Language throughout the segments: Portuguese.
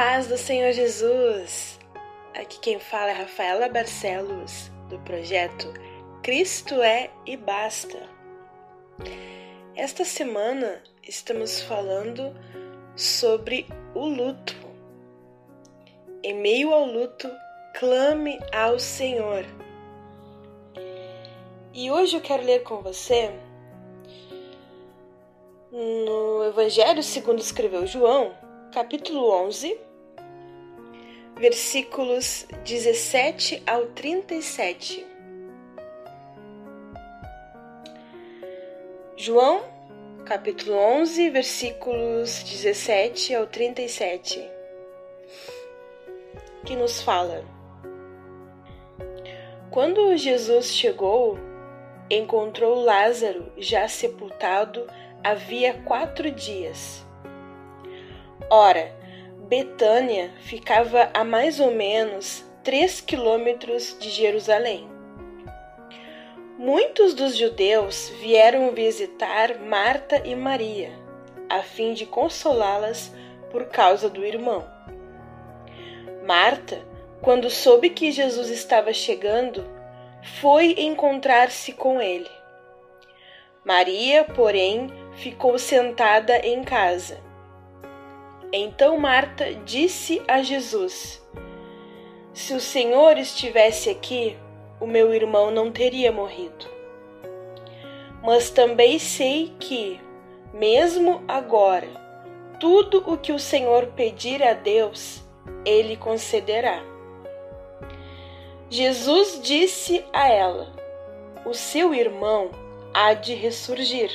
paz do Senhor Jesus! Aqui quem fala é Rafaela Barcelos, do projeto Cristo é e Basta. Esta semana estamos falando sobre o luto. Em meio ao luto, clame ao Senhor. E hoje eu quero ler com você no Evangelho segundo escreveu João, capítulo 11, versículos 17 ao 37. João, capítulo 11, versículos 17 ao 37, que nos fala: Quando Jesus chegou, encontrou Lázaro já sepultado havia quatro dias. Ora, Betânia ficava a mais ou menos três quilômetros de Jerusalém. Muitos dos judeus vieram visitar Marta e Maria, a fim de consolá-las por causa do irmão. Marta, quando soube que Jesus estava chegando, foi encontrar-se com ele. Maria, porém, ficou sentada em casa. Então Marta disse a Jesus: Se o Senhor estivesse aqui, o meu irmão não teria morrido. Mas também sei que, mesmo agora, tudo o que o Senhor pedir a Deus, ele concederá. Jesus disse a ela: O seu irmão há de ressurgir.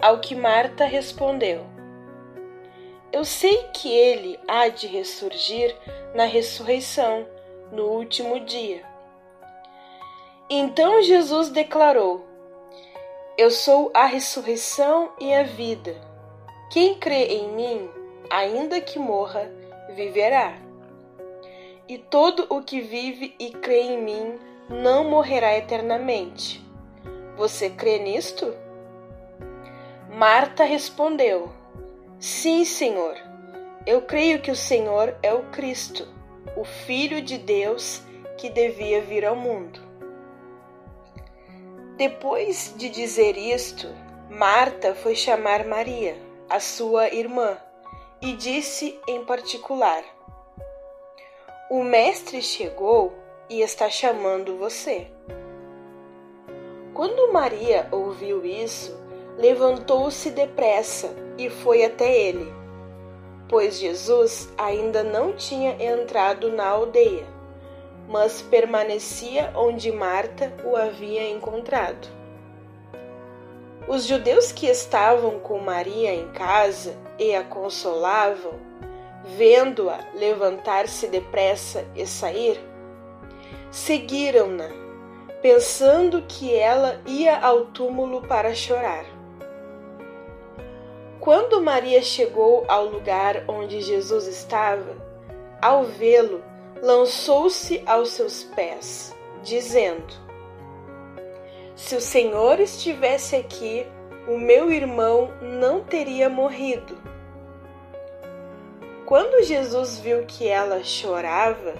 Ao que Marta respondeu: eu sei que ele há de ressurgir na ressurreição, no último dia. Então Jesus declarou: Eu sou a ressurreição e a vida. Quem crê em mim, ainda que morra, viverá. E todo o que vive e crê em mim não morrerá eternamente. Você crê nisto? Marta respondeu: Sim, Senhor. Eu creio que o Senhor é o Cristo, o Filho de Deus que devia vir ao mundo. Depois de dizer isto, Marta foi chamar Maria, a sua irmã, e disse em particular: O Mestre chegou e está chamando você. Quando Maria ouviu isso, levantou-se depressa e foi até ele, pois Jesus ainda não tinha entrado na aldeia, mas permanecia onde Marta o havia encontrado. Os judeus que estavam com Maria em casa e a consolavam, vendo-a levantar-se depressa e sair, seguiram-na, pensando que ela ia ao túmulo para chorar. Quando Maria chegou ao lugar onde Jesus estava, ao vê-lo, lançou-se aos seus pés, dizendo: Se o Senhor estivesse aqui, o meu irmão não teria morrido. Quando Jesus viu que ela chorava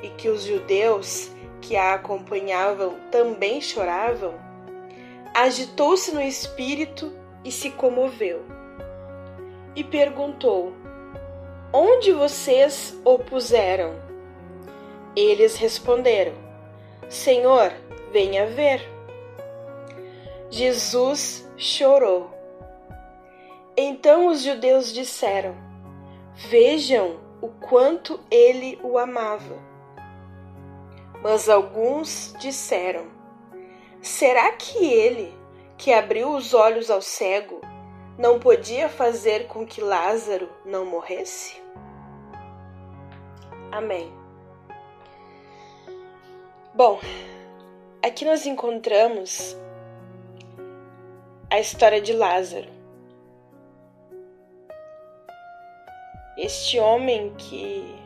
e que os judeus que a acompanhavam também choravam, agitou-se no espírito e se comoveu e perguntou: Onde vocês o puseram? Eles responderam: Senhor, venha ver. Jesus chorou. Então os judeus disseram: Vejam o quanto ele o amava. Mas alguns disseram: Será que ele, que abriu os olhos ao cego, não podia fazer com que Lázaro não morresse? Amém. Bom, aqui nós encontramos a história de Lázaro. Este homem que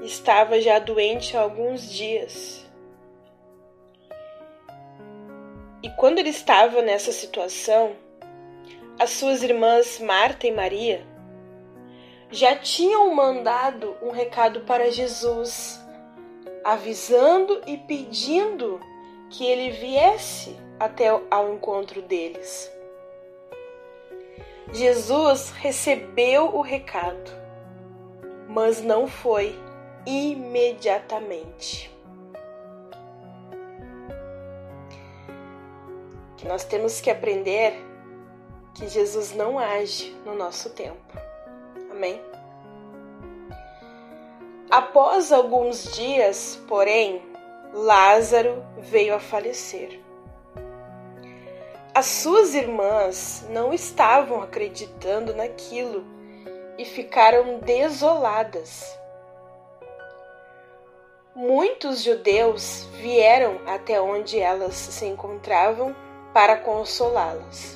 estava já doente há alguns dias. E quando ele estava nessa situação, as suas irmãs Marta e Maria já tinham mandado um recado para Jesus, avisando e pedindo que ele viesse até ao encontro deles. Jesus recebeu o recado, mas não foi imediatamente. Que nós temos que aprender que Jesus não age no nosso tempo. Amém? Após alguns dias, porém, Lázaro veio a falecer. As suas irmãs não estavam acreditando naquilo e ficaram desoladas. Muitos judeus vieram até onde elas se encontravam para consolá-las.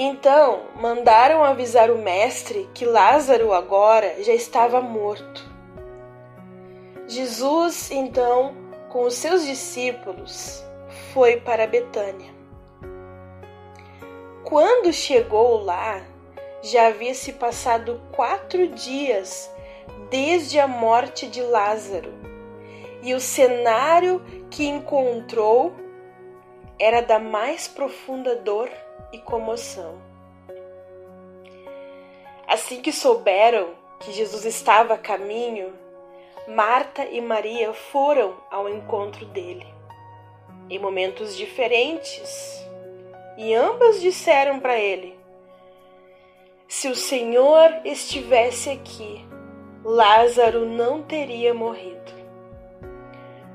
Então mandaram avisar o mestre que Lázaro agora já estava morto. Jesus, então, com os seus discípulos, foi para Betânia. Quando chegou lá, já havia se passado quatro dias desde a morte de Lázaro, e o cenário que encontrou era da mais profunda dor e comoção. Assim que souberam que Jesus estava a caminho, Marta e Maria foram ao encontro dele. Em momentos diferentes, e ambas disseram para ele: Se o Senhor estivesse aqui, Lázaro não teria morrido.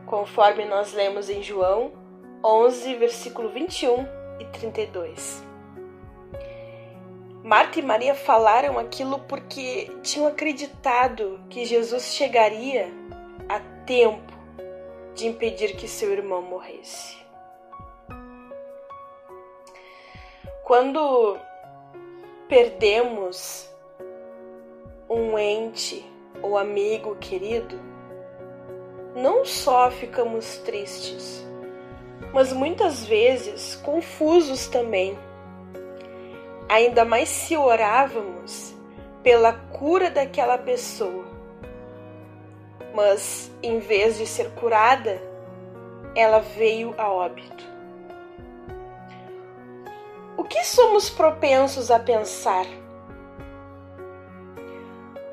Conforme nós lemos em João 11, versículo 21 e 32. Marta e Maria falaram aquilo porque tinham acreditado que Jesus chegaria a tempo de impedir que seu irmão morresse. Quando perdemos um ente ou amigo querido, não só ficamos tristes, mas muitas vezes confusos também. Ainda mais se orávamos pela cura daquela pessoa. Mas em vez de ser curada, ela veio a óbito. O que somos propensos a pensar?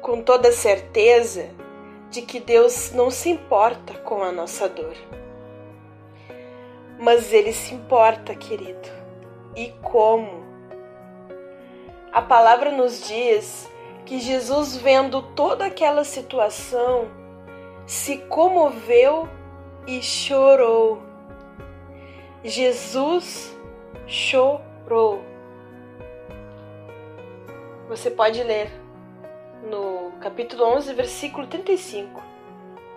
Com toda certeza de que Deus não se importa com a nossa dor mas ele se importa, querido. E como? A palavra nos diz que Jesus, vendo toda aquela situação, se comoveu e chorou. Jesus chorou. Você pode ler no capítulo 11, versículo 35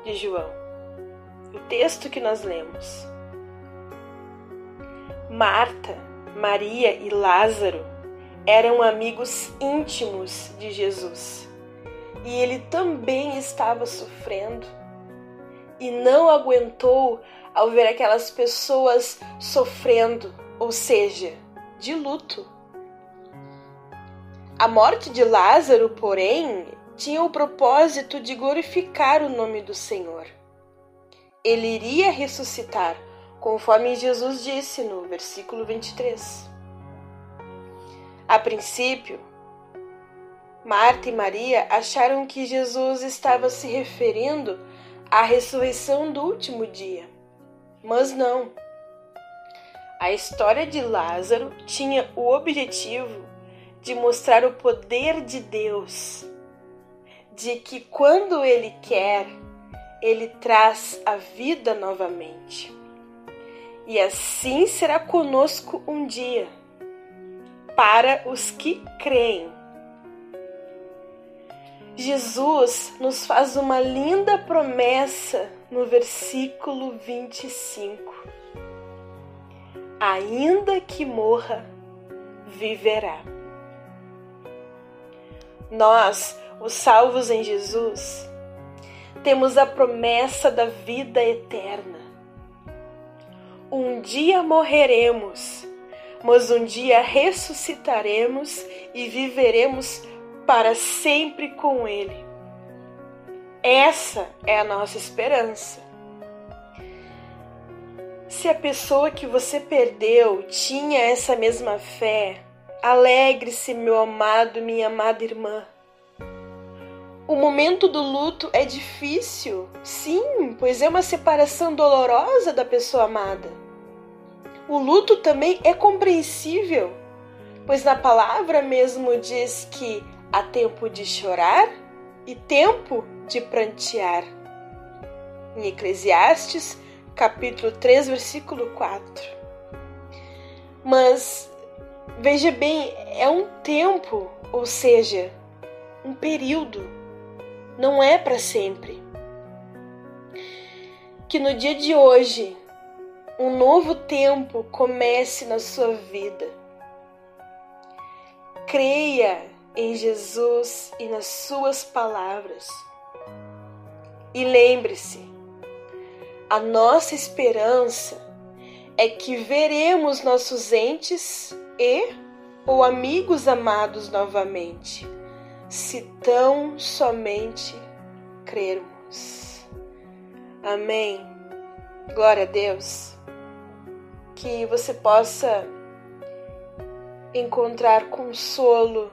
de João, o texto que nós lemos. Marta, Maria e Lázaro eram amigos íntimos de Jesus e ele também estava sofrendo e não aguentou ao ver aquelas pessoas sofrendo, ou seja, de luto. A morte de Lázaro, porém, tinha o propósito de glorificar o nome do Senhor. Ele iria ressuscitar conforme Jesus disse no versículo 23. A princípio, Marta e Maria acharam que Jesus estava se referindo à ressurreição do último dia, mas não. A história de Lázaro tinha o objetivo de mostrar o poder de Deus, de que quando Ele quer, Ele traz a vida novamente e assim será conosco um dia, para os que creem. Jesus nos faz uma linda promessa no versículo 25: Ainda que morra, viverá. Nós, os salvos em Jesus, temos a promessa da vida eterna um dia morreremos, mas um dia ressuscitaremos e viveremos para sempre com Ele. Essa é a nossa esperança. Se a pessoa que você perdeu tinha essa mesma fé, alegre-se, meu amado, minha amada irmã. O momento do luto é difícil, sim, pois é uma separação dolorosa da pessoa amada. O luto também é compreensível, pois na palavra mesmo diz que há tempo de chorar e tempo de prantear. Em Eclesiastes, capítulo 3, versículo 4. Mas veja bem, é um tempo, ou seja, um período, não é para sempre. Que no dia de hoje um novo tempo comece na sua vida. Creia em Jesus e nas suas palavras. E lembre-se, a nossa esperança é que veremos nossos entes e ou amigos amados novamente, se tão somente crermos. Amém. Glória a Deus. Que você possa encontrar consolo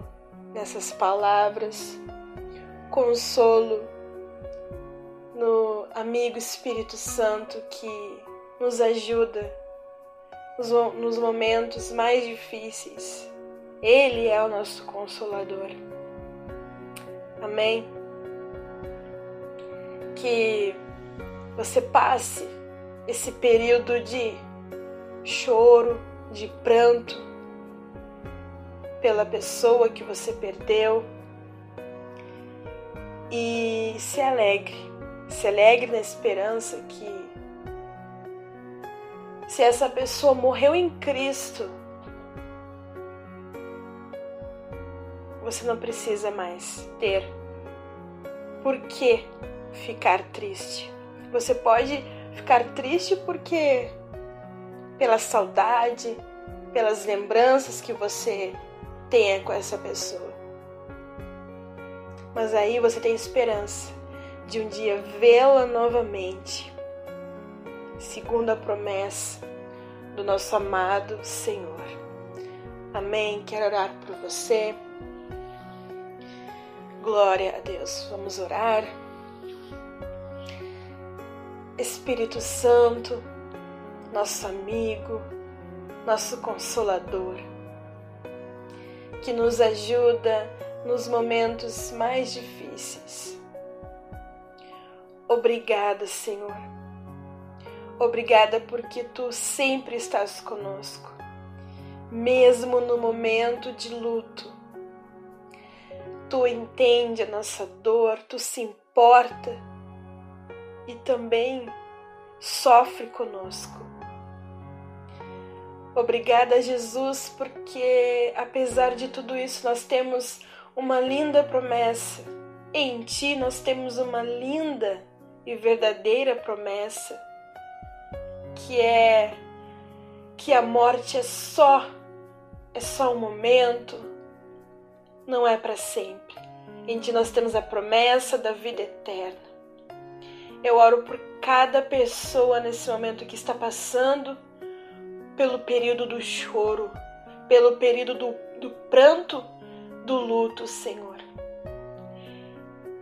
nessas palavras, consolo no amigo Espírito Santo que nos ajuda nos momentos mais difíceis. Ele é o nosso consolador. Amém? Que você passe esse período de choro, de pranto pela pessoa que você perdeu e se alegre, se alegre na esperança que se essa pessoa morreu em Cristo, você não precisa mais ter por que ficar triste. Você pode ficar triste porque pela saudade, pelas lembranças que você tenha com essa pessoa. Mas aí você tem esperança de um dia vê-la novamente, segundo a promessa do nosso amado Senhor. Amém. Quero orar por você. Glória a Deus. Vamos orar. Espírito Santo, nosso amigo, nosso consolador, que nos ajuda nos momentos mais difíceis. Obrigada, Senhor. Obrigada porque tu sempre estás conosco, mesmo no momento de luto. Tu entende a nossa dor, tu se importa e também sofre conosco. Obrigada, Jesus, porque apesar de tudo isso, nós temos uma linda promessa. Em Ti nós temos uma linda e verdadeira promessa, que é que a morte é só é só um momento, não é para sempre. Em Ti nós temos a promessa da vida eterna. Eu oro por cada pessoa nesse momento que está passando pelo período do choro, pelo período do, do pranto, do luto, Senhor.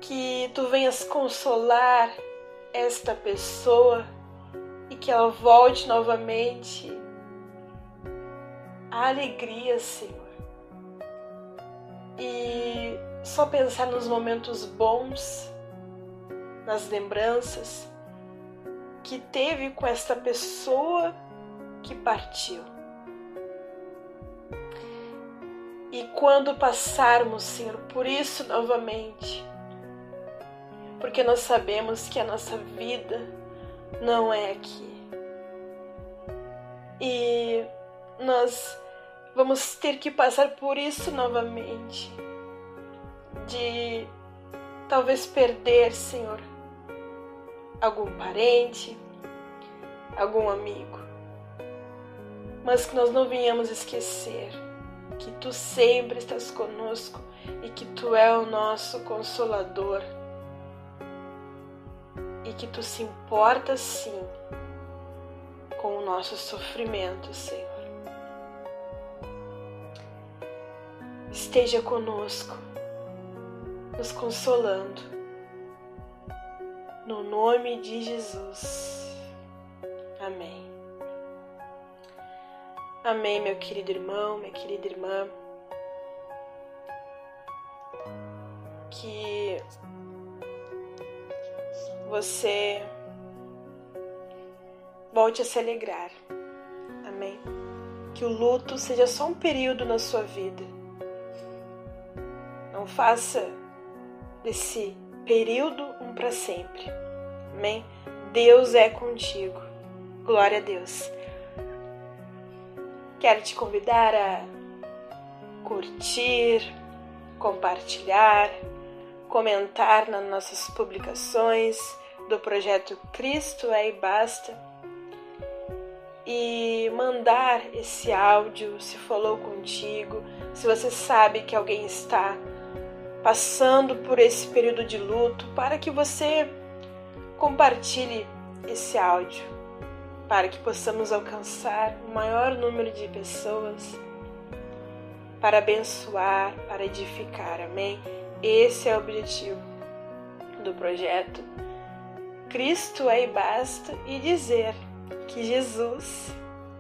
Que tu venhas consolar esta pessoa e que ela volte novamente à alegria, Senhor. E só pensar nos momentos bons, nas lembranças que teve com esta pessoa que partiu. E quando passarmos, Senhor, por isso novamente, porque nós sabemos que a nossa vida não é aqui. E nós vamos ter que passar por isso novamente, de talvez perder, Senhor, algum parente, algum amigo mas que nós não venhamos esquecer que tu sempre estás conosco e que tu é o nosso consolador e que tu se importas sim com o nosso sofrimento, Senhor. Esteja conosco, nos consolando, no nome de Jesus. Amém, meu querido irmão, minha querida irmã. Que você volte a se alegrar. Amém. Que o luto seja só um período na sua vida. Não faça desse período um para sempre. Amém. Deus é contigo. Glória a Deus. Quero te convidar a curtir, compartilhar, comentar nas nossas publicações do projeto Cristo é e Basta e mandar esse áudio se falou contigo, se você sabe que alguém está passando por esse período de luto, para que você compartilhe esse áudio para que possamos alcançar o maior número de pessoas para abençoar, para edificar. Amém? Esse é o objetivo do projeto. Cristo é e basta e dizer que Jesus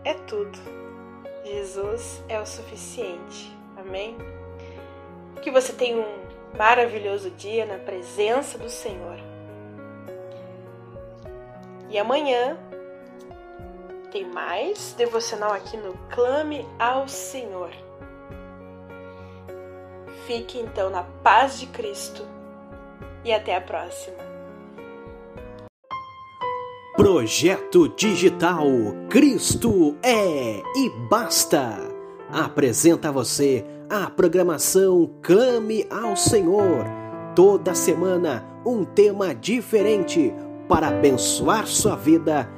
é tudo. Jesus é o suficiente. Amém? Que você tenha um maravilhoso dia na presença do Senhor. E amanhã tem mais devocional aqui no Clame ao Senhor. Fique então na paz de Cristo e até a próxima. Projeto Digital Cristo é e basta. Apresenta a você a programação Clame ao Senhor. Toda semana um tema diferente para abençoar sua vida